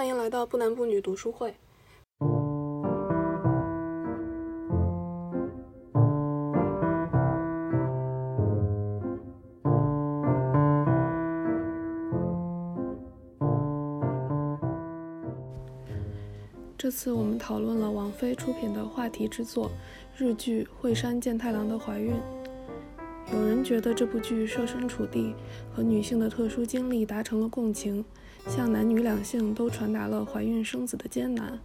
欢迎来到不男不女读书会。这次我们讨论了王菲出品的话题之作日剧《惠山健太郎的怀孕》。有人觉得这部剧设身处地和女性的特殊经历达成了共情，向男女两性都传达了怀孕生子的艰难；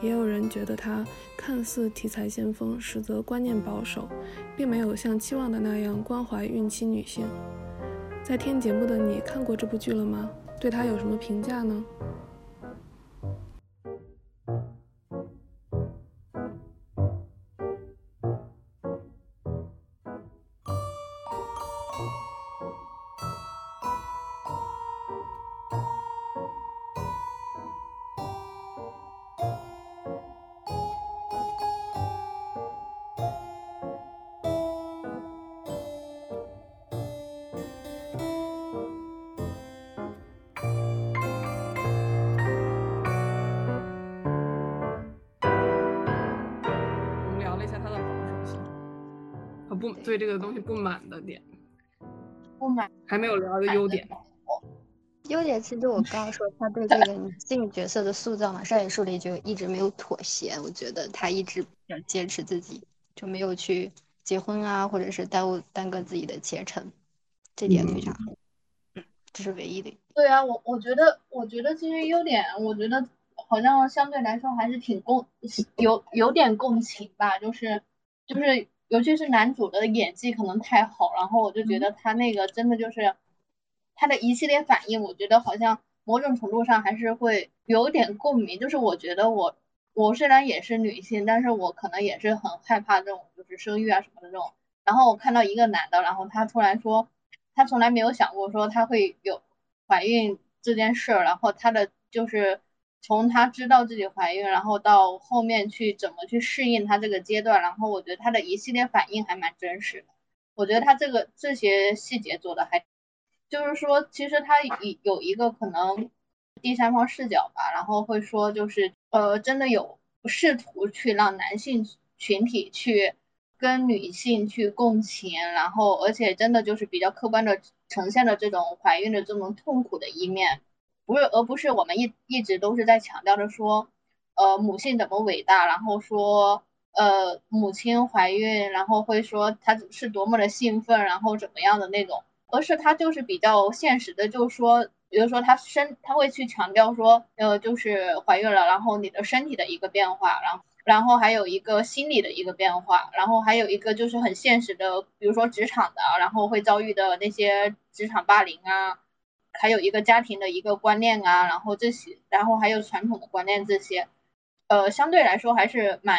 也有人觉得它看似题材先锋，实则观念保守，并没有像期望的那样关怀孕期女性。在听节目的你看过这部剧了吗？对它有什么评价呢？不对这个东西不满的点，不满还没有聊的优点。优点其实我刚刚说他对这个女性角色的塑造嘛，上野树里就一直没有妥协。我觉得他一直比较坚持自己，就没有去结婚啊，或者是耽误耽搁自己的前程，这点非常好。嗯，这是唯一的。对啊，我我觉得，我觉得其实优点，我觉得好像相对来说还是挺共有有点共情吧，就是就是。尤其是男主的演技可能太好，然后我就觉得他那个真的就是他的一系列反应，我觉得好像某种程度上还是会有点共鸣。就是我觉得我我虽然也是女性，但是我可能也是很害怕这种就是生育啊什么的这种。然后我看到一个男的，然后他突然说他从来没有想过说他会有怀孕这件事儿，然后他的就是。从她知道自己怀孕，然后到后面去怎么去适应她这个阶段，然后我觉得她的一系列反应还蛮真实的。我觉得她这个这些细节做的还，就是说其实她有有一个可能第三方视角吧，然后会说就是呃真的有试图去让男性群体去跟女性去共情，然后而且真的就是比较客观的呈现了这种怀孕的这种痛苦的一面。不是，而不是我们一一直都是在强调着说，呃，母性怎么伟大，然后说，呃，母亲怀孕，然后会说她是多么的兴奋，然后怎么样的那种，而是她就是比较现实的，就是说，比如说她身，她会去强调说，呃，就是怀孕了，然后你的身体的一个变化，然后，然后还有一个心理的一个变化，然后还有一个就是很现实的，比如说职场的，然后会遭遇的那些职场霸凌啊。还有一个家庭的一个观念啊，然后这些，然后还有传统的观念这些，呃，相对来说还是蛮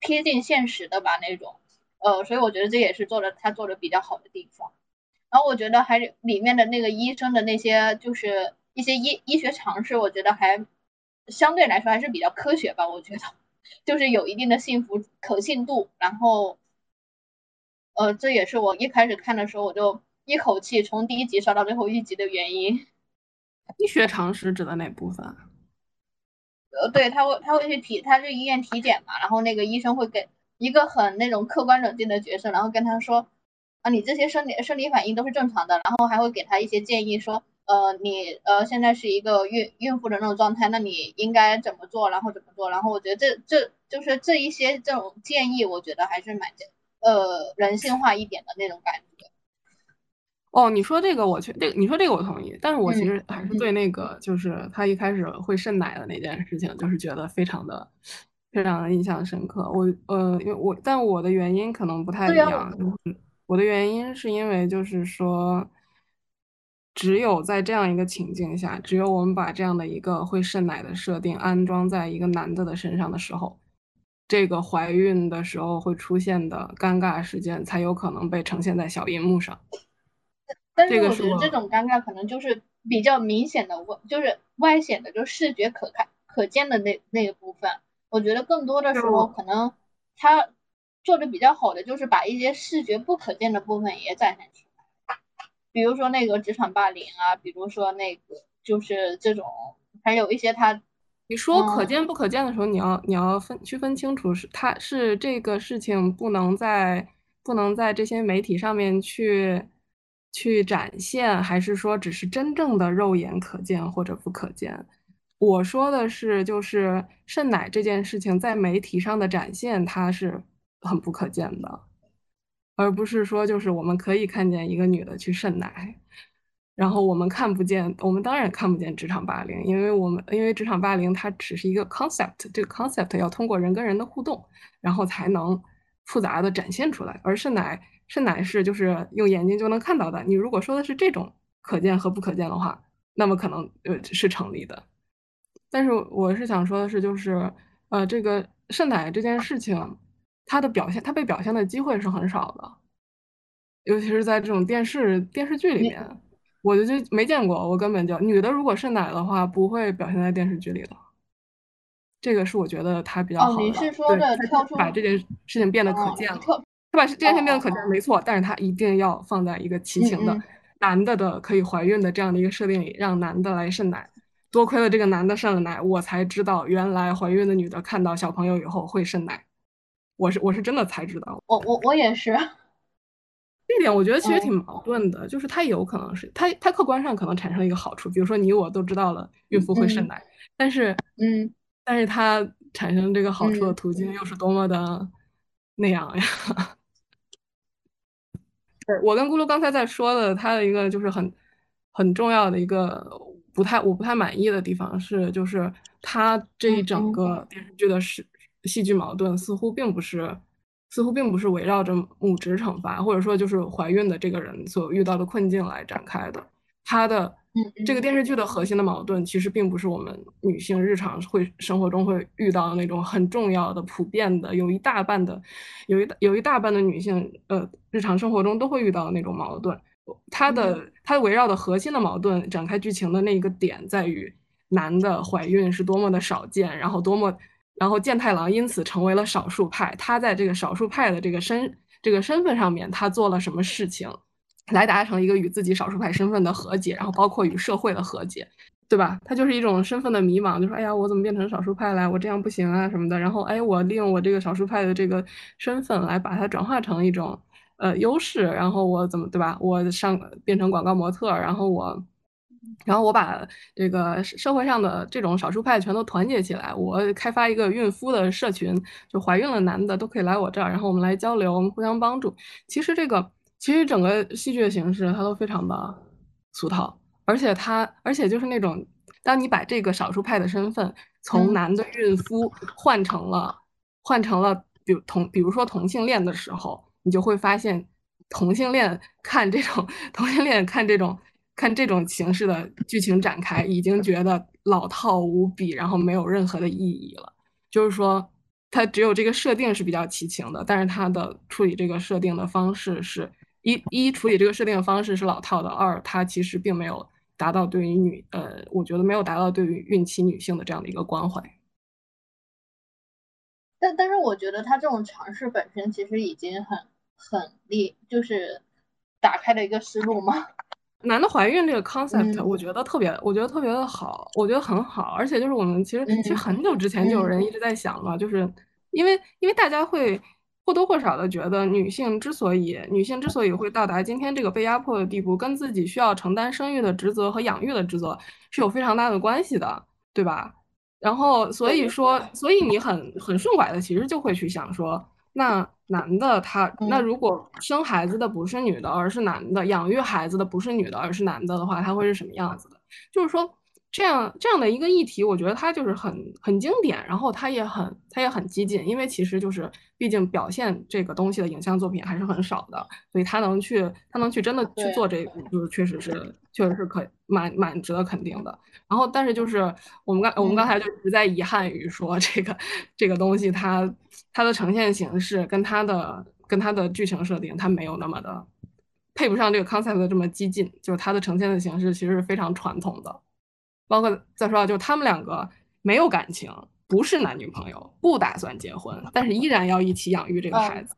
贴近现实的吧那种，呃，所以我觉得这也是做的他做的比较好的地方。然后我觉得还里面的那个医生的那些就是一些医医学常识，我觉得还相对来说还是比较科学吧，我觉得就是有一定的信服可信度。然后，呃，这也是我一开始看的时候我就。一口气从第一集刷到最后一集的原因，医学常识指的哪部分？呃，对他会他会去体，他去医院体检嘛，然后那个医生会给一个很那种客观冷静的角色，然后跟他说啊，你这些生理生理反应都是正常的，然后还会给他一些建议，说呃你呃现在是一个孕孕妇的那种状态，那你应该怎么做，然后怎么做，然后我觉得这这就是这一些这种建议，我觉得还是蛮呃人性化一点的那种感觉。哦，你说这个我去，这个你说这个我同意，但是我其实还是对那个就是他一开始会渗奶的那件事情，就是觉得非常的非常的印象深刻。我呃，因为我但我的原因可能不太一样，我的原因是因为就是说，只有在这样一个情境下，只有我们把这样的一个会渗奶的设定安装在一个男的的身上的时候，这个怀孕的时候会出现的尴尬事件才有可能被呈现在小荧幕上。但是我觉得这种尴尬可能就是比较明显的外，就是外显的，就是视觉可看可见的那那个部分。我觉得更多的时候可能他做的比较好的就是把一些视觉不可见的部分也展现出来，比如说那个职场霸凌啊，比如说那个就是这种，还有一些他，你说可见不可见的时候，你要你要分区分清楚，是他是这个事情不能在不能在这些媒体上面去去展现，还是说只是真正的肉眼可见或者不可见？我说的是，就是肾奶这件事情在媒体上的展现，它是很不可见的，而不是说就是我们可以看见一个女的去肾奶，然后我们看不见，我们当然看不见职场霸凌，因为我们因为职场霸凌它只是一个 concept，这个 concept 要通过人跟人的互动，然后才能复杂的展现出来，而肾奶肾奶是就是用眼睛就能看到的。你如果说的是这种可见和不可见的话，那么可能呃是成立的。但是我是想说的是，就是呃，这个肾奶这件事情，它的表现，它被表现的机会是很少的，尤其是在这种电视电视剧里面，我就就没见过，我根本就女的如果肾奶的话，不会表现在电视剧里的。这个是我觉得它比较好的，你是说的跳出把这件事情变得可见了，他把这件事情变得可见没错，但是他一定要放在一个齐形的男的的可以怀孕的这样的一个设定里，让男的来肾奶。多亏了这个男的肾了奶，我才知道原来怀孕的女的看到小朋友以后会肾奶。我是我是真的才知道。我我我也是。这点我觉得其实挺矛盾的，就是它有可能是它它客观上可能产生了一个好处，比如说你我都知道了孕妇会肾奶，但是嗯，但是它产生这个好处的途径又是多么的那样呀？我跟咕噜刚才在说的，他的一个就是很很重要的一个。不太我不太满意的地方是，就是他这一整个电视剧的戏戏剧矛盾似乎并不是，似乎并不是围绕着母职惩罚，或者说就是怀孕的这个人所遇到的困境来展开的。他的这个电视剧的核心的矛盾，其实并不是我们女性日常会生活中会遇到的那种很重要的、普遍的，有一大半的，有一有一大半的女性呃日常生活中都会遇到的那种矛盾。它的它围绕的核心的矛盾展开剧情的那一个点在于，男的怀孕是多么的少见，然后多么，然后健太郎因此成为了少数派。他在这个少数派的这个身这个身份上面，他做了什么事情，来达成一个与自己少数派身份的和解，然后包括与社会的和解，对吧？他就是一种身份的迷茫，就说哎呀，我怎么变成少数派了？我这样不行啊什么的。然后哎，我利用我这个少数派的这个身份来把它转化成一种。呃，优势，然后我怎么对吧？我上变成广告模特，然后我，然后我把这个社会上的这种少数派全都团结起来，我开发一个孕妇的社群，就怀孕了男的都可以来我这儿，然后我们来交流，我们互相帮助。其实这个，其实整个戏剧的形式它都非常的俗套，而且它，而且就是那种，当你把这个少数派的身份从男的孕妇换成了，换成了，比如同，比如说同性恋的时候。你就会发现，同性恋看这种同性恋看这种看这种形式的剧情展开，已经觉得老套无比，然后没有任何的意义了。就是说，它只有这个设定是比较齐情的，但是它的处理这个设定的方式是一一处理这个设定的方式是老套的，二它其实并没有达到对于女呃，我觉得没有达到对于孕期女性的这样的一个关怀。但但是我觉得他这种尝试本身其实已经很。很厉，就是打开了一个思路嘛？男的怀孕这个 concept，我觉得特别，我觉得特别的好，我觉得很好。而且就是我们其实其实很久之前就有人一直在想嘛，就是因为因为大家会或多或少的觉得女性之所以女性之所以会到达今天这个被压迫的地步，跟自己需要承担生育的职责和养育的职责是有非常大的关系的，对吧？然后所以说，所以你很很顺拐的，其实就会去想说。那男的他，那如果生孩子的不是女的，而是男的；养育孩子的不是女的，而是男的的话，他会是什么样子的？就是说，这样这样的一个议题，我觉得它就是很很经典，然后它也很它也很激进，因为其实就是。毕竟表现这个东西的影像作品还是很少的，所以他能去，他能去真的去做这个，就是确实是，确实是可蛮蛮值得肯定的。然后，但是就是我们刚我们刚才就一直在遗憾于说这个这个东西，它它的呈现形式跟它的跟它的剧情设定，它没有那么的配不上这个 concept 的这么激进，就是它的呈现的形式其实是非常传统的。包括再说，就他们两个没有感情。不是男女朋友，不打算结婚，但是依然要一起养育这个孩子。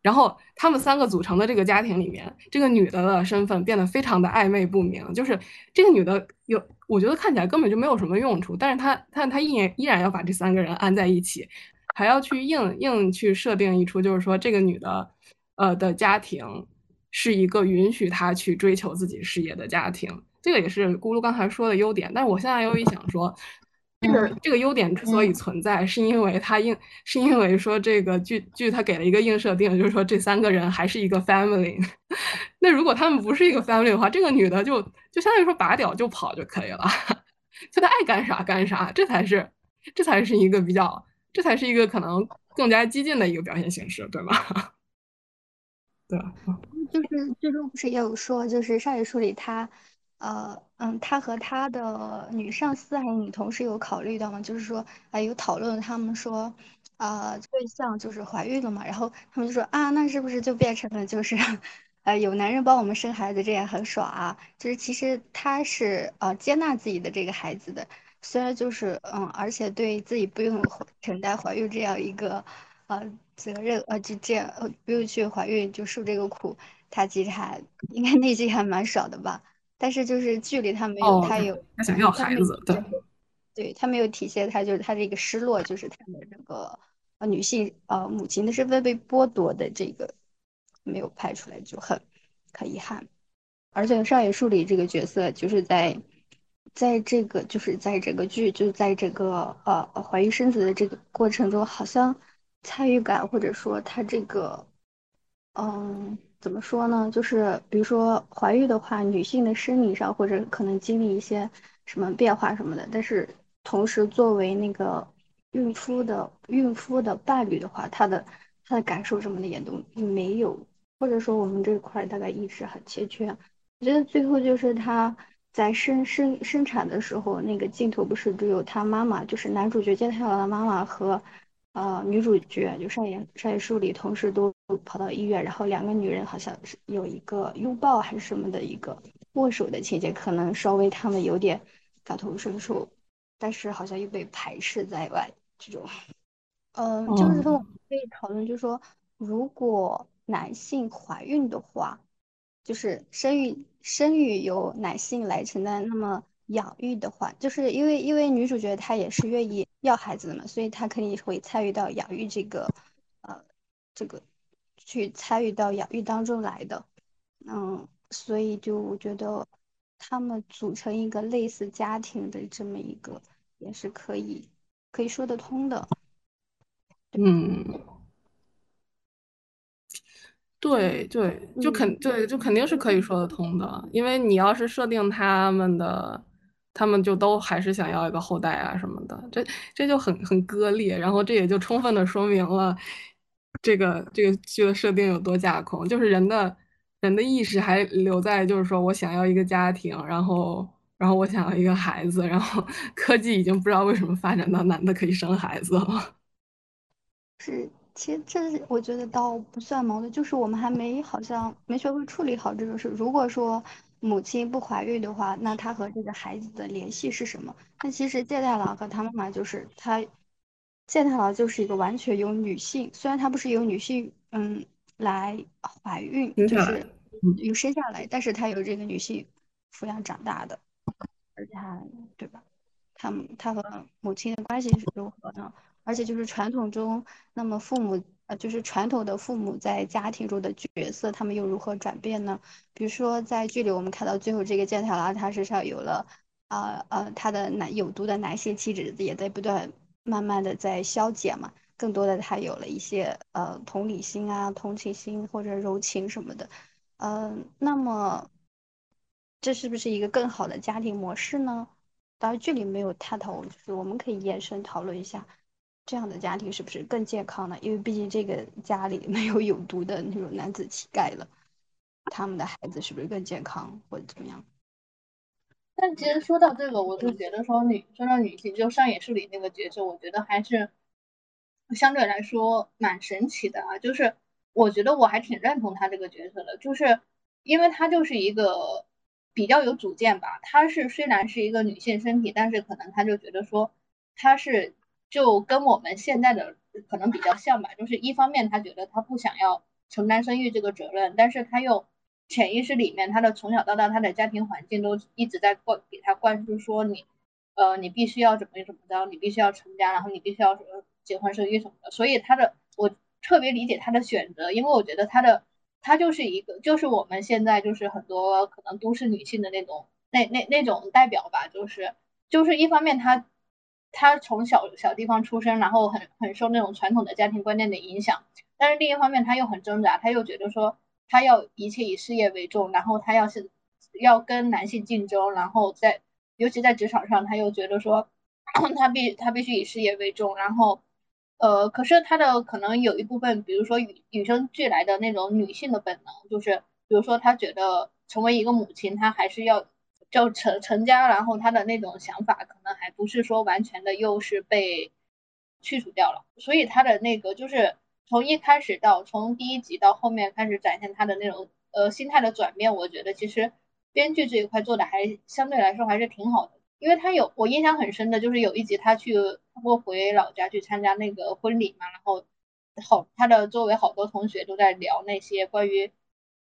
然后他们三个组成的这个家庭里面，这个女的的身份变得非常的暧昧不明。就是这个女的有，我觉得看起来根本就没有什么用处，但是她但她依然依然要把这三个人安在一起，还要去硬硬去设定一出，就是说这个女的，呃的家庭是一个允许她去追求自己事业的家庭，这个也是咕噜刚才说的优点。但是我现在又一想说，这个这个优点之所以存在，是因为他应是因为说这个剧剧他给了一个硬设定，就是说这三个人还是一个 family。那如果他们不是一个 family 的话，这个女的就就相当于说拔屌就跑就可以了，就她爱干啥干啥，这才是这才是一个比较，这才是一个可能更加激进的一个表现形式，对吗？对就是最终不是也有说，就是上野树里他，呃嗯，他和他的女上司还有女同事有考虑到吗？就是说啊，有讨论，他们说，呃，对象就是怀孕了嘛，然后他们就说啊，那是不是就变成了就是。呃，有男人帮我们生孩子，这也很爽啊。就是其实他是呃接纳自己的这个孩子的，虽然就是嗯，而且对自己不用承担怀孕这样一个呃责任，呃就这样不用去怀孕就受这个苦，他其实还应该内心还蛮爽的吧。但是就是剧里他没有，他有他想要孩子，对，对他没有体现他就是他这个失落，就是他的这个呃女性呃母亲的身份被剥夺的这个。没有拍出来就很很遗憾，而且上野树里这个角色就是在在这个就是在这个剧就在这个呃怀孕生子的这个过程中，好像参与感或者说他这个嗯怎么说呢？就是比如说怀孕的话，女性的生理上或者可能经历一些什么变化什么的，但是同时作为那个孕妇的孕妇的伴侣的话，他的他的感受什么的也都没有。或者说我们这块大概意识很欠缺，我觉得最后就是他在生生生产的时候，那个镜头不是只有他妈妈，就是男主角健太郎的妈妈和呃女主角就上演上演树里同时都跑到医院，然后两个女人好像是有一个拥抱还是什么的一个握手的情节，可能稍微他们有点感同身受，但是好像又被排斥在外。这种，嗯，就是说我们可以讨论，就是说如果。男性怀孕的话，就是生育生育由男性来承担。那么养育的话，就是因为因为女主角她也是愿意要孩子的嘛，所以她肯定会参与到养育这个呃这个去参与到养育当中来的。嗯，所以就我觉得他们组成一个类似家庭的这么一个也是可以可以说得通的。嗯。对对，就肯对，就肯定是可以说得通的，因为你要是设定他们的，他们就都还是想要一个后代啊什么的，这这就很很割裂，然后这也就充分的说明了这个这个剧的设定有多架空，就是人的人的意识还留在就是说我想要一个家庭，然后然后我想要一个孩子，然后 科技已经不知道为什么发展到男的可以生孩子了，是。其实这我觉得倒不算矛盾，就是我们还没好像没学会处理好这种事。如果说母亲不怀孕的话，那她和这个孩子的联系是什么？那其实借贷郎和他妈妈就是他，健太郎就是一个完全由女性，虽然他不是由女性嗯来怀孕，就是由生下来，但是他由这个女性抚养长大的，而且还对吧？他们他和母亲的关系是如何呢？而且就是传统中，那么父母呃，就是传统的父母在家庭中的角色，他们又如何转变呢？比如说在剧里，我们看到最后这个健太郎，他身上有了，呃呃，他的男有毒的男性气质也在不断慢慢的在消解嘛，更多的他有了一些呃同理心啊、同情心或者柔情什么的，嗯，那么这是不是一个更好的家庭模式呢？当然剧里没有探讨，就是我们可以延伸讨论一下。这样的家庭是不是更健康呢？因为毕竟这个家里没有有毒的那种男子气概了，他们的孩子是不是更健康或者怎么样？但其实说到这个，我就觉得说女说到女性，就上野树里那个角色，我觉得还是相对来说蛮神奇的啊。就是我觉得我还挺认同他这个角色的，就是因为他就是一个比较有主见吧。他是虽然是一个女性身体，但是可能他就觉得说他是。就跟我们现在的可能比较像吧，就是一方面他觉得他不想要承担生育这个责任，但是他又潜意识里面，他的从小到大他的家庭环境都一直在灌给他灌输说你，呃，你必须要怎么怎么着，你必须要成家，然后你必须要结婚生育什么的。所以他的我特别理解他的选择，因为我觉得他的他就是一个就是我们现在就是很多可能都市女性的那种那那那种代表吧，就是就是一方面他。他从小小地方出生，然后很很受那种传统的家庭观念的影响，但是另一方面他又很挣扎，他又觉得说他要一切以事业为重，然后他要是要跟男性竞争，然后在尤其在职场上，他又觉得说 他必他必须以事业为重，然后呃，可是他的可能有一部分，比如说与与生俱来的那种女性的本能，就是比如说他觉得成为一个母亲，他还是要。就成成家，然后他的那种想法可能还不是说完全的，又是被去除掉了。所以他的那个就是从一开始到从第一集到后面开始展现他的那种呃心态的转变，我觉得其实编剧这一块做的还相对来说还是挺好的。因为他有我印象很深的就是有一集他去他不回老家去参加那个婚礼嘛，然后好他的周围好多同学都在聊那些关于。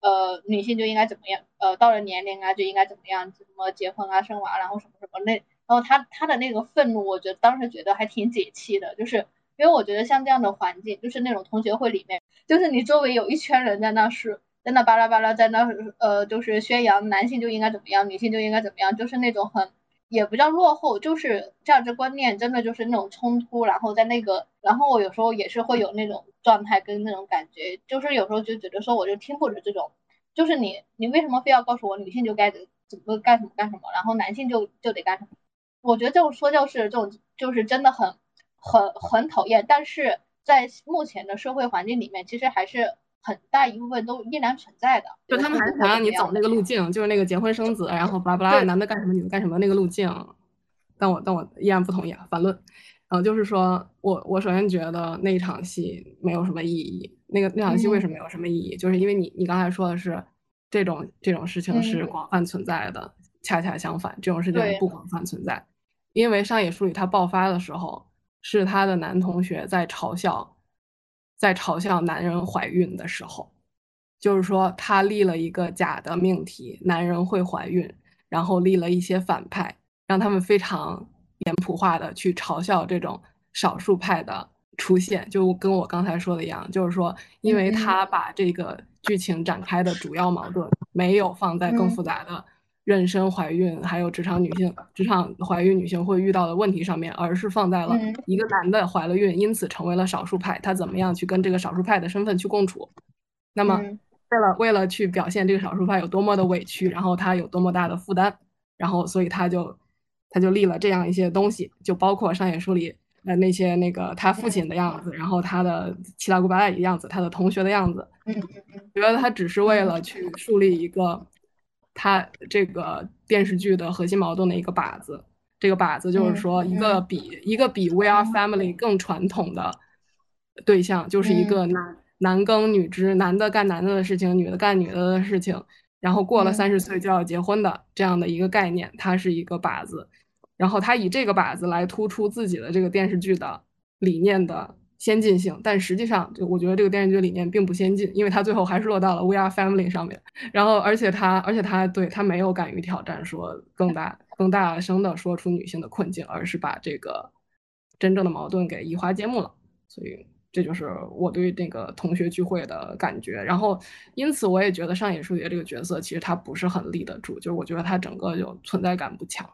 呃，女性就应该怎么样？呃，到了年龄啊，就应该怎么样？什么结婚啊、生娃，然后什么什么那，然后他他的那个愤怒，我觉得当时觉得还挺解气的，就是因为我觉得像这样的环境，就是那种同学会里面，就是你周围有一圈人在那是在那巴拉巴拉在那呃，就是宣扬男性就应该怎么样，女性就应该怎么样，就是那种很。也不叫落后，就是价值观念真的就是那种冲突，然后在那个，然后我有时候也是会有那种状态跟那种感觉，就是有时候就觉得说我就听不着这种，就是你你为什么非要告诉我女性就该怎么干什么干什么，然后男性就就得干什么？我觉得这种说教式这种就是真的很很很讨厌，但是在目前的社会环境里面，其实还是。很大一部分都依然存在的，就他们还是想让你走那个路径，就是那个结婚生子，然后巴拉巴拉，男的干什么，女的干什么那个路径。但我但我依然不同意啊，反论。然后，就是说我我首先觉得那一场戏没有什么意义。那个那场戏为什么没有什么意义？就是因为你你刚才说的是这种这种事情是广泛存在的，恰恰相反，这种事情不广泛存在。因为上野树里他爆发的时候，是他的男同学在嘲笑。在嘲笑男人怀孕的时候，就是说他立了一个假的命题，男人会怀孕，然后立了一些反派，让他们非常脸谱化的去嘲笑这种少数派的出现，就跟我刚才说的一样，就是说，因为他把这个剧情展开的主要矛盾没有放在更复杂的。妊娠怀孕，还有职场女性、职场怀孕女性会遇到的问题上面，而是放在了一个男的怀了孕，因此成为了少数派，他怎么样去跟这个少数派的身份去共处？那么，为了为了去表现这个少数派有多么的委屈，然后他有多么大的负担，然后所以他就他就立了这样一些东西，就包括上野树里呃那些那个他父亲的样子，然后他的七大姑八大姨的样子，他的同学的样子，觉得他只是为了去树立一个。他这个电视剧的核心矛盾的一个靶子，这个靶子就是说，一个。比一个比 We Are Family 更传统的对象，就是一个。男男耕女织，男的干男的的事情，女的干女的的事情，然后过了三十。岁就要结婚的这样的一个概念，它是一个靶子，然后他以这个靶子来突出自己的这个电视剧的理念的。先进性，但实际上，就我觉得这个电视剧理念并不先进，因为它最后还是落到了 We Are Family 上面。然后，而且他，而且他对他没有敢于挑战，说更大、更大声的说出女性的困境，而是把这个真正的矛盾给移花接木了。所以，这就是我对那个同学聚会的感觉。然后，因此我也觉得上野树里这个角色其实他不是很立得住，就是我觉得他整个就存在感不强。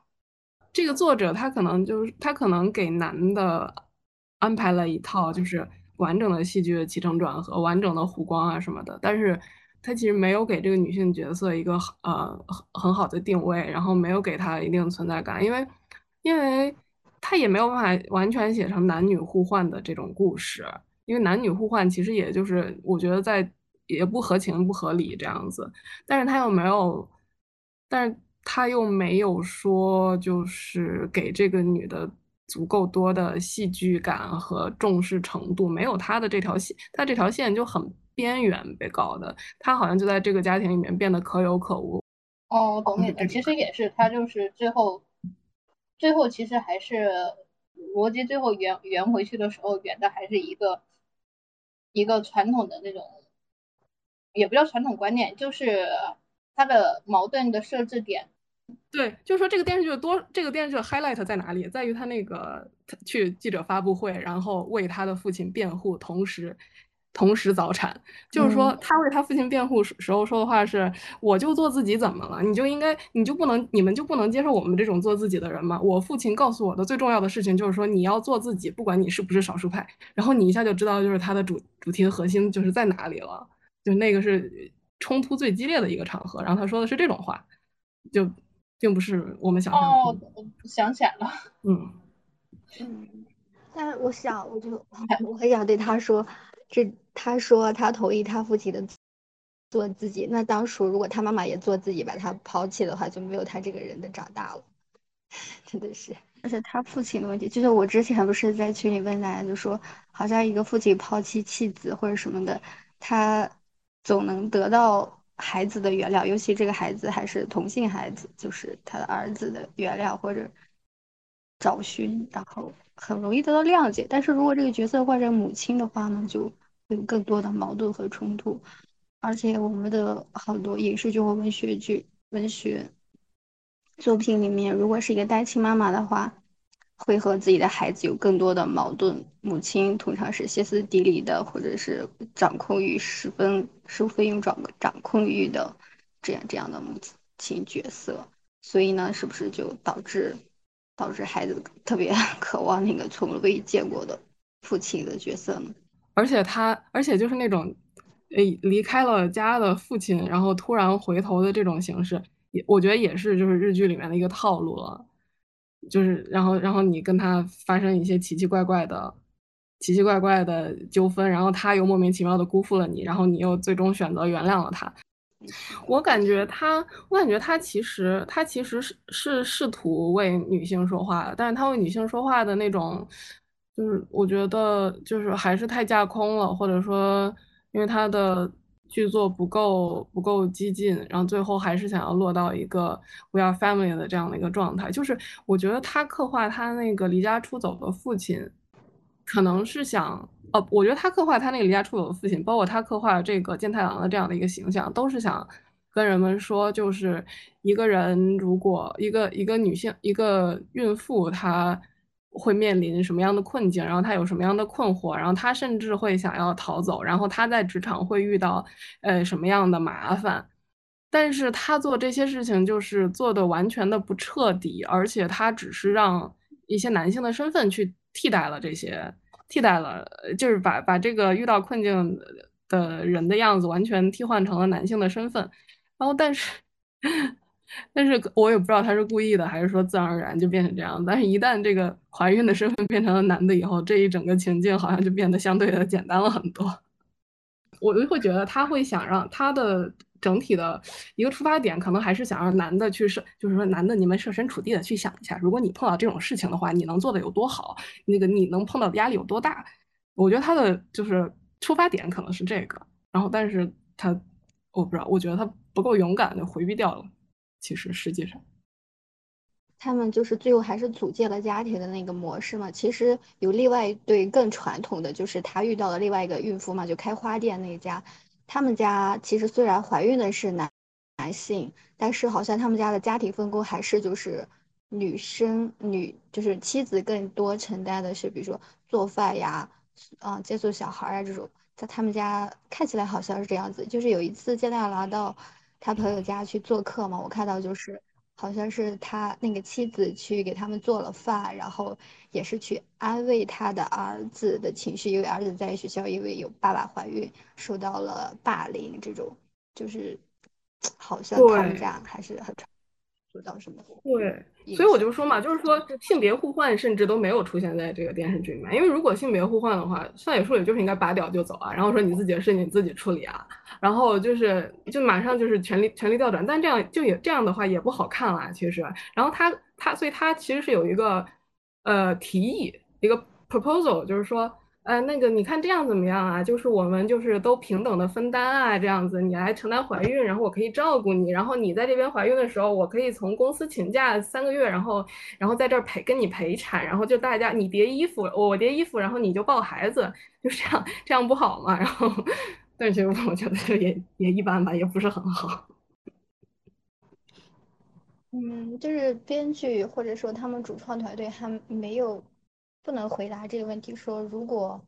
这个作者他可能就是他可能给男的。安排了一套就是完整的戏剧的起承转合，完整的弧光啊什么的，但是他其实没有给这个女性角色一个呃很很好的定位，然后没有给她一定存在感，因为因为他也没有办法完全写成男女互换的这种故事，因为男女互换其实也就是我觉得在也不合情不合理这样子，但是他又没有，但是他又没有说就是给这个女的。足够多的戏剧感和重视程度，没有他的这条线，他这条线就很边缘被搞的，他好像就在这个家庭里面变得可有可无。哦，懂你的，其实也是，他就是最后，最后其实还是逻辑最后圆圆回去的时候，圆的还是一个一个传统的那种，也不叫传统观念，就是他的矛盾的设置点。对，就是说这个电视剧多，这个电视剧的 highlight 在哪里？在于他那个去记者发布会，然后为他的父亲辩护，同时。同时早产，就是说他为他父亲辩护时候说的话是：“我就做自己，怎么了？你就应该，你就不能，你们就不能接受我们这种做自己的人吗？”我父亲告诉我的最重要的事情就是说，你要做自己，不管你是不是少数派。然后你一下就知道，就是他的主主题的核心就是在哪里了。就那个是冲突最激烈的一个场合，然后他说的是这种话，就并不是我们想象。哦，想起来了，嗯嗯，但是我想，我就 我很想对他说。这他说他同意他父亲的做自己，那当初如果他妈妈也做自己，把他抛弃的话，就没有他这个人的长大了，真的是。而且他父亲的问题，就是我之前不是在群里问大家，就说好像一个父亲抛弃妻子或者什么的，他总能得到孩子的原谅，尤其这个孩子还是同性孩子，就是他的儿子的原谅或者找寻，然后。很容易得到谅解，但是如果这个角色换成母亲的话呢，就会有更多的矛盾和冲突。而且我们的好多影视剧或文学剧、文学作品里面，如果是一个单亲妈妈的话，会和自己的孩子有更多的矛盾。母亲通常是歇斯底里的，或者是掌控欲十分、十分有掌掌控欲的这样这样的母亲角色。所以呢，是不是就导致？导致孩子特别 渴望那个从未见过的父亲的角色呢？而且他，而且就是那种，呃，离开了家的父亲，然后突然回头的这种形式，也我觉得也是就是日剧里面的一个套路了。就是，然后，然后你跟他发生一些奇奇怪怪的、奇奇怪怪的纠纷，然后他又莫名其妙的辜负了你，然后你又最终选择原谅了他。我感觉他，我感觉他其实，他其实是是试图为女性说话的，但是他为女性说话的那种，就是我觉得就是还是太架空了，或者说，因为他的剧作不够不够激进，然后最后还是想要落到一个 we are family 的这样的一个状态，就是我觉得他刻画他那个离家出走的父亲，可能是想。呃，我觉得他刻画他那个离家出走的父亲，包括他刻画这个健太郎的这样的一个形象，都是想跟人们说，就是一个人如果一个一个女性一个孕妇，她会面临什么样的困境，然后他有什么样的困惑，然后他甚至会想要逃走，然后他在职场会遇到呃什么样的麻烦，但是他做这些事情就是做的完全的不彻底，而且他只是让一些男性的身份去替代了这些。替代了，就是把把这个遇到困境的人的样子完全替换成了男性的身份，然后但是，但是我也不知道他是故意的还是说自然而然就变成这样。但是，一旦这个怀孕的身份变成了男的以后，这一整个情境好像就变得相对的简单了很多。我就会觉得他会想让他的。整体的一个出发点，可能还是想让男的去设，就是说男的，你们设身处地的去想一下，如果你碰到这种事情的话，你能做的有多好？那个你能碰到的压力有多大？我觉得他的就是出发点可能是这个，然后但是他我不知道，我觉得他不够勇敢，就回避掉了。其实实际上，他们就是最后还是组建了家庭的那个模式嘛。其实有另外一对更传统的，就是他遇到了另外一个孕妇嘛，就开花店那家。他们家其实虽然怀孕的是男男性，但是好像他们家的家庭分工还是就是女生女就是妻子更多承担的是，比如说做饭呀，啊接送小孩啊这种，在他们家看起来好像是这样子。就是有一次见大郎到他朋友家去做客嘛，我看到就是。好像是他那个妻子去给他们做了饭，然后也是去安慰他的儿子的情绪，因为儿子在学校因为有爸爸怀孕受到了霸凌，这种就是好像他们家还是很受到什么对。所以我就说嘛，就是说性别互换甚至都没有出现在这个电视剧里面，因为如果性别互换的话，算野树里就是应该拔掉就走啊，然后说你自己的事你自己处理啊，然后就是就马上就是权力权力调转，但这样就也这样的话也不好看了，其实。然后他他所以他其实是有一个呃提议一个 proposal，就是说。呃，那个你看这样怎么样啊？就是我们就是都平等的分担啊，这样子你来承担怀孕，然后我可以照顾你，然后你在这边怀孕的时候，我可以从公司请假三个月，然后然后在这儿陪跟你陪产，然后就大家你叠衣服，我叠衣服，然后你就抱孩子，就这样这样不好吗？然后，但是其实我觉得也也一般吧，也不是很好。嗯，就是编剧或者说他们主创团队还没有不能回答这个问题，说如果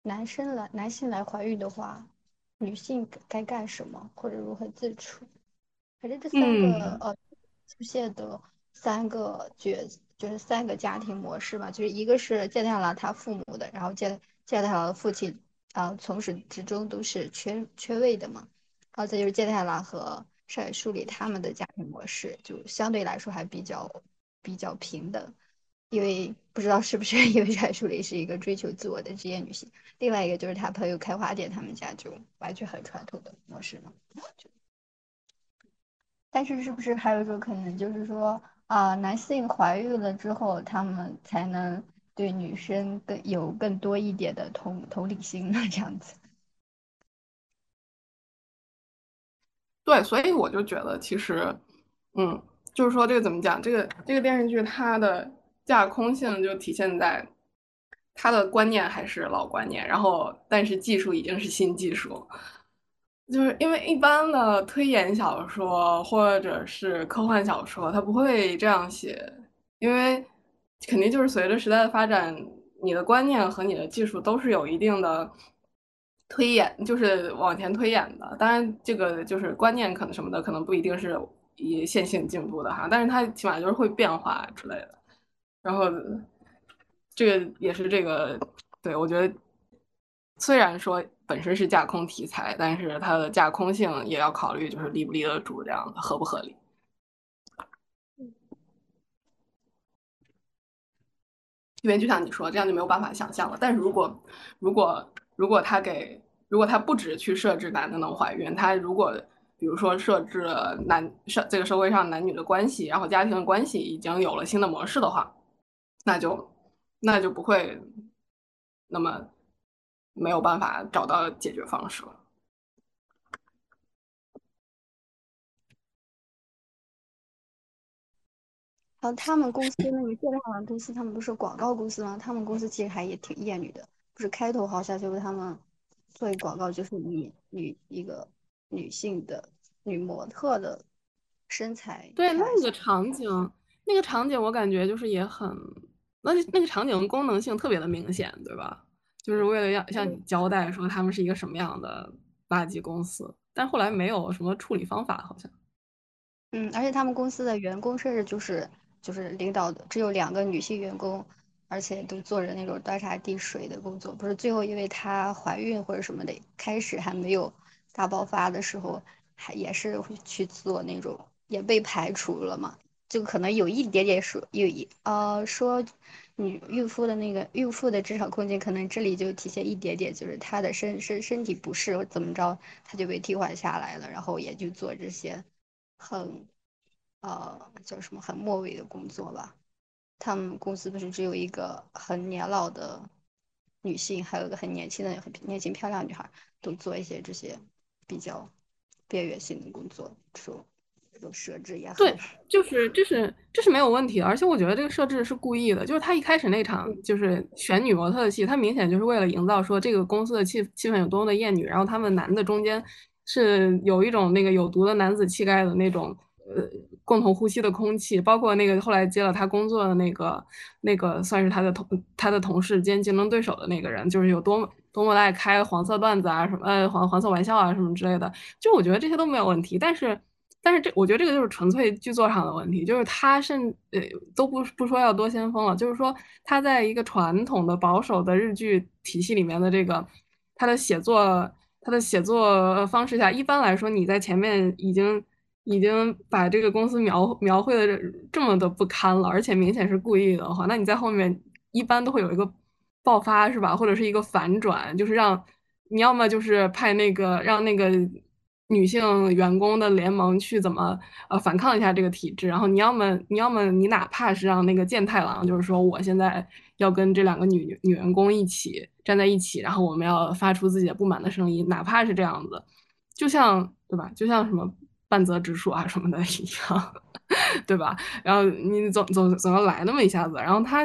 男生来男性来怀孕的话，女性该干什么或者如何自处？反正这三个呃出现的三个角就是三个家庭模式吧，就是一个是芥太郎他父母的，然后芥芥太郎的父亲啊从始至终都是缺缺位的嘛，然后再就是芥太郎和。上野树里他们的家庭模式就相对来说还比较比较平等，因为不知道是不是因为上野树里是一个追求自我的职业女性，另外一个就是他朋友开花店，他们家就完全很传统的模式嘛。但是是不是还有一种可能，就是说啊，男性怀孕了之后，他们才能对女生更有更多一点的同同理心呢？这样子。对，所以我就觉得，其实，嗯，就是说这个怎么讲？这个这个电视剧它的架空性就体现在他的观念还是老观念，然后但是技术已经是新技术，就是因为一般的推演小说或者是科幻小说，它不会这样写，因为肯定就是随着时代的发展，你的观念和你的技术都是有一定的。推演就是往前推演的，当然这个就是观念可能什么的，可能不一定是以线性进步的哈，但是它起码就是会变化之类的。然后这个也是这个，对我觉得虽然说本身是架空题材，但是它的架空性也要考虑，就是立不立得住这样合不合理。因为就像你说，这样就没有办法想象了。但是如果如果如果他给，如果他不止去设置男的能怀孕，他如果比如说设置男社这个社会上男女的关系，然后家庭的关系已经有了新的模式的话，那就那就不会那么没有办法找到解决方式了。然后他们公司那个芥太郎公司，他们不是广告公司吗？他们公司其实还也挺厌女的。不是开头好像就是他们做一广告，就是女女一个女性的女模特的身材。对那个场景，那个场景我感觉就是也很，那那个场景功能性特别的明显，对吧？就是为了要向你交代说他们是一个什么样的垃圾公司，但后来没有什么处理方法，好像。嗯，而且他们公司的员工甚至就是就是领导的只有两个女性员工。而且都做着那种端茶递水的工作，不是最后因为她怀孕或者什么的，开始还没有大爆发的时候，还也是会去做那种，也被排除了嘛。就可能有一点点说有一呃说女孕妇的那个孕妇的职场空间，可能这里就体现一点点，就是她的身身身体不适怎么着，她就被替换下来了，然后也就做这些很呃叫什么很末尾的工作吧。他们公司不是只有一个很年老的女性，还有一个很年轻的、很年轻漂亮女孩，都做一些这些比较边缘性的工作，说这种设置也好。对，就是这是这是没有问题的，而且我觉得这个设置是故意的，就是他一开始那场就是选女模特的戏，他明显就是为了营造说这个公司的气气氛有多么的厌女，然后他们男的中间是有一种那个有毒的男子气概的那种。呃，共同呼吸的空气，包括那个后来接了他工作的那个那个，算是他的同他的同事兼竞争对手的那个人，就是有多么多么爱开黄色段子啊，什么呃黄黄色玩笑啊什么之类的。就我觉得这些都没有问题，但是但是这我觉得这个就是纯粹剧作上的问题，就是他甚呃都不不说要多先锋了，就是说他在一个传统的保守的日剧体系里面的这个他的写作他的写作方式下，一般来说你在前面已经。已经把这个公司描描绘的这么的不堪了，而且明显是故意的话，那你在后面一般都会有一个爆发，是吧？或者是一个反转，就是让你要么就是派那个让那个女性员工的联盟去怎么呃反抗一下这个体制，然后你要么你要么你哪怕是让那个健太郎，就是说我现在要跟这两个女女员工一起站在一起，然后我们要发出自己的不满的声音，哪怕是这样子，就像对吧？就像什么？半泽直树啊什么的 一样，对吧？然后你总总总要来那么一下子，然后他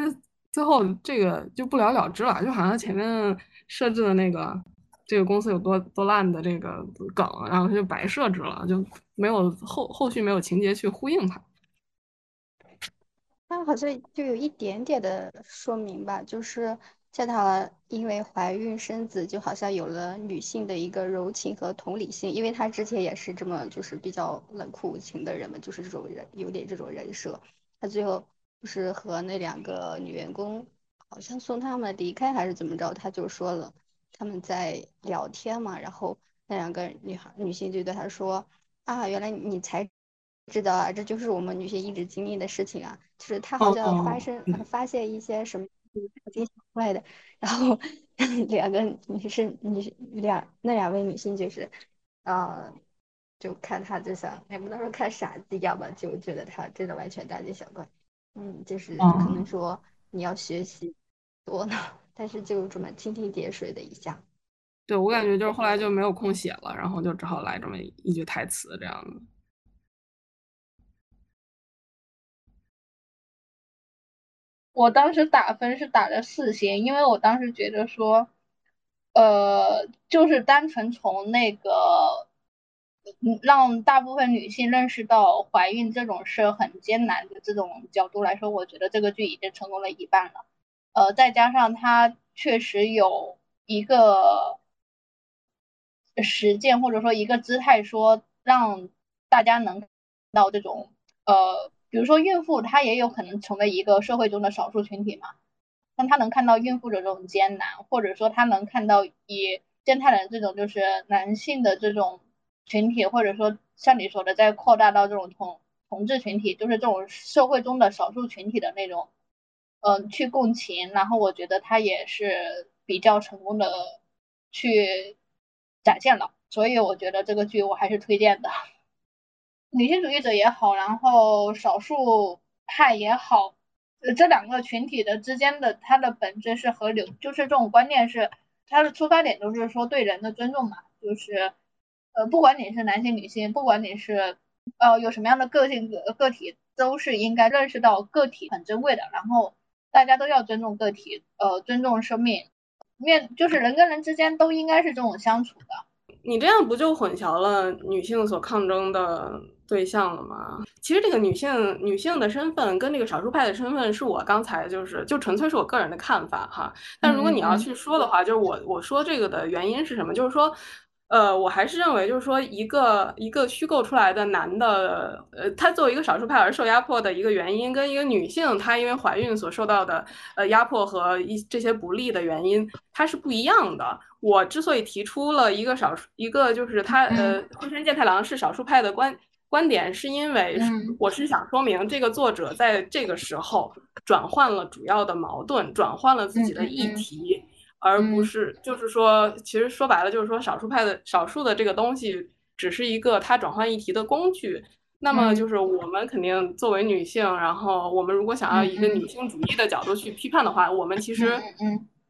最后这个就不了了之了，就好像前面设置的那个这个公司有多多烂的这个梗，然后他就白设置了，就没有后后续没有情节去呼应它。它好像就有一点点的说明吧，就是恰塔因为怀孕生子，就好像有了女性的一个柔情和同理心，因为她之前也是这么就是比较冷酷无情的人嘛，就是这种人有点这种人设。她最后就是和那两个女员工，好像送他们离开还是怎么着，他就说了他们在聊天嘛，然后那两个女孩女性就对他说啊，原来你才。知道啊，这就是我们女性一直经历的事情啊。就是她好像发生发现一些什么大惊小怪的，然后 两个女生女两那两位女性就是，呃，就看他就像也不能说看傻子一样吧，就觉得他真的完全大惊小怪。嗯，就是可能说你要学习多呢，但是就这么蜻蜓点水的一下。对我感觉就是后来就没有空写了，然后就只好来这么一句台词这样子。我当时打分是打的四星，因为我当时觉得说，呃，就是单纯从那个，让大部分女性认识到怀孕这种事很艰难的这种角度来说，我觉得这个剧已经成功了一半了。呃，再加上它确实有一个实践或者说一个姿态，说让大家能到这种呃。比如说孕妇，她也有可能成为一个社会中的少数群体嘛。但她能看到孕妇的这种艰难，或者说她能看到以健太人这种就是男性的这种群体，或者说像你说的再扩大到这种同同志群体，就是这种社会中的少数群体的那种，嗯，去共情。然后我觉得他也是比较成功的去展现了，所以我觉得这个剧我还是推荐的。女性主义者也好，然后少数派也好，呃，这两个群体的之间的它的本质是和流，就是这种观念是它的出发点都是说对人的尊重嘛，就是呃，不管你是男性女性，不管你是呃有什么样的个性个个体，都是应该认识到个体很珍贵的，然后大家都要尊重个体，呃，尊重生命，面就是人跟人之间都应该是这种相处的。你这样不就混淆了女性所抗争的？对象了吗？其实这个女性女性的身份跟这个少数派的身份，是我刚才就是就纯粹是我个人的看法哈。但如果你要去说的话，就是我我说这个的原因是什么？就是说，呃，我还是认为就是说一个一个虚构出来的男的，呃，他作为一个少数派而受压迫的一个原因，跟一个女性她因为怀孕所受到的呃压迫和一这些不利的原因，它是不一样的。我之所以提出了一个少数一个就是他呃灰山健太郎是少数派的观。观点是因为我是想说明，这个作者在这个时候转换了主要的矛盾，转换了自己的议题，而不是就是说，其实说白了就是说，少数派的少数的这个东西只是一个它转换议题的工具。那么就是我们肯定作为女性，然后我们如果想要一个女性主义的角度去批判的话，我们其实，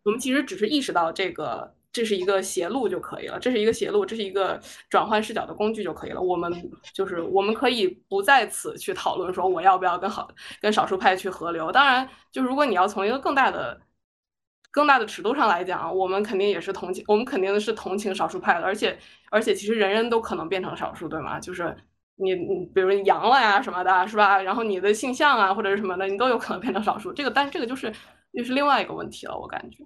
我们其实只是意识到这个。这是一个邪路就可以了，这是一个邪路，这是一个转换视角的工具就可以了。我们就是我们可以不在此去讨论说我要不要跟好跟少数派去合流。当然，就如果你要从一个更大的更大的尺度上来讲，我们肯定也是同情，我们肯定是同情少数派的。而且而且，其实人人都可能变成少数，对吗？就是你你比如你阳了呀什么的，是吧？然后你的性向啊或者是什么的，你都有可能变成少数。这个，但是这个就是又是另外一个问题了，我感觉。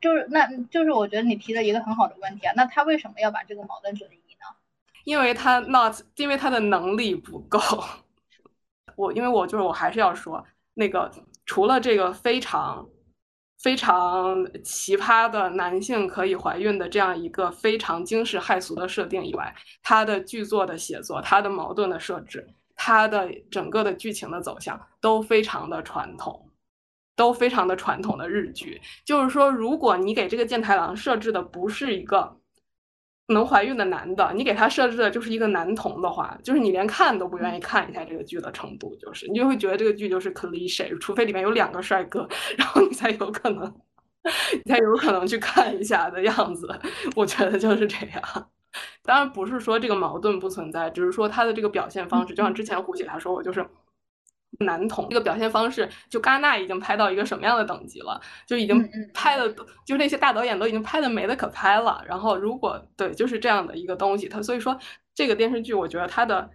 就是，那就是我觉得你提了一个很好的问题啊。那他为什么要把这个矛盾转移呢？因为他 not，因为他的能力不够。我因为我就是我还是要说，那个除了这个非常非常奇葩的男性可以怀孕的这样一个非常惊世骇俗的设定以外，他的剧作的写作、他的矛盾的设置、他的整个的剧情的走向都非常的传统。都非常的传统的日剧，就是说，如果你给这个健太郎设置的不是一个能怀孕的男的，你给他设置的就是一个男童的话，就是你连看都不愿意看一下这个剧的程度，就是你就会觉得这个剧就是 cliche，除非里面有两个帅哥，然后你才有可能，你才有可能去看一下的样子。我觉得就是这样。当然不是说这个矛盾不存在，只是说他的这个表现方式，就像之前胡姐她说，我就是。男同这个表现方式，就戛纳已经拍到一个什么样的等级了？就已经拍的，就那些大导演都已经拍的没得可拍了。然后，如果对，就是这样的一个东西，它所以说这个电视剧，我觉得它的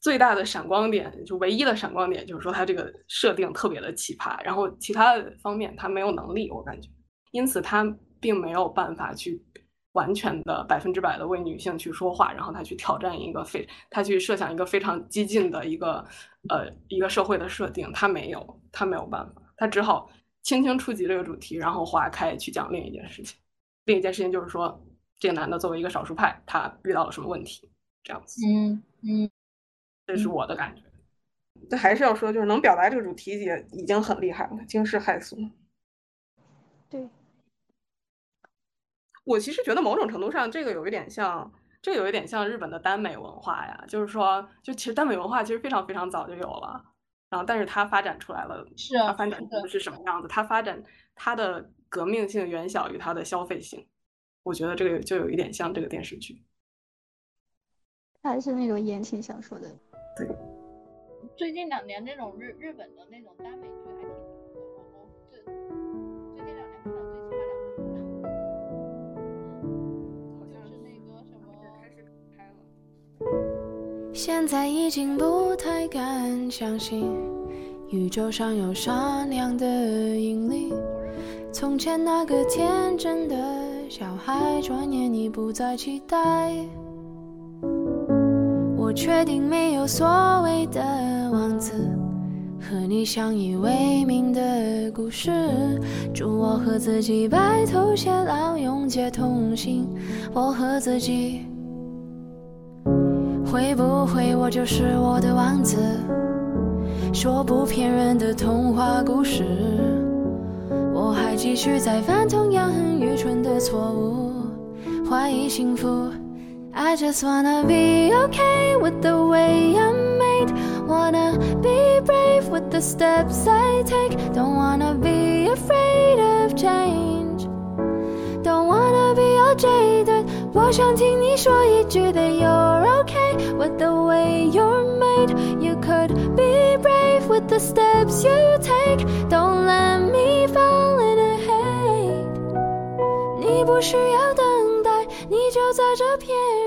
最大的闪光点，就唯一的闪光点，就是说它这个设定特别的奇葩，然后其他的方面它没有能力，我感觉，因此它并没有办法去完全的百分之百的为女性去说话，然后他去挑战一个非他去设想一个非常激进的一个呃一个社会的设定，他没有，他没有办法，他只好轻轻触及这个主题，然后划开去讲另一件事情，另一件事情就是说这个男的作为一个少数派，他遇到了什么问题，这样子，嗯嗯。这是我的感觉，但还是要说，就是能表达这个主题也已经很厉害了，惊世骇俗。对，我其实觉得某种程度上，这个有一点像，这个有一点像日本的耽美文化呀，就是说，就其实耽美文化其实非常非常早就有了，然后但是它发展出来了，是啊它发展的是什么样子？它发展它的革命性远小于它的消费性，我觉得这个就有一点像这个电视剧，还是那种言情小说的。对，最近两年那种日日本的那种耽美剧现在已经不太敢相信宇宙上有善良的引力。从前那个天真的小孩，转眼已不再期待。我确定没有所谓的王子和你相依为命的故事。祝我和自己白头偕老，永结同心。我和自己，会不会我就是我的王子？说不骗人的童话故事。我还继续在犯同样很愚蠢的错误，怀疑幸福。I just wanna be okay with the way I'm made. Wanna be brave with the steps I take. Don't wanna be afraid of change. Don't wanna be all jaded. 我想听你说一句 that you're okay with the way you're made. You could be brave with the steps you take. Don't let me fall in a hate. 你不需要等待，你就在这片人。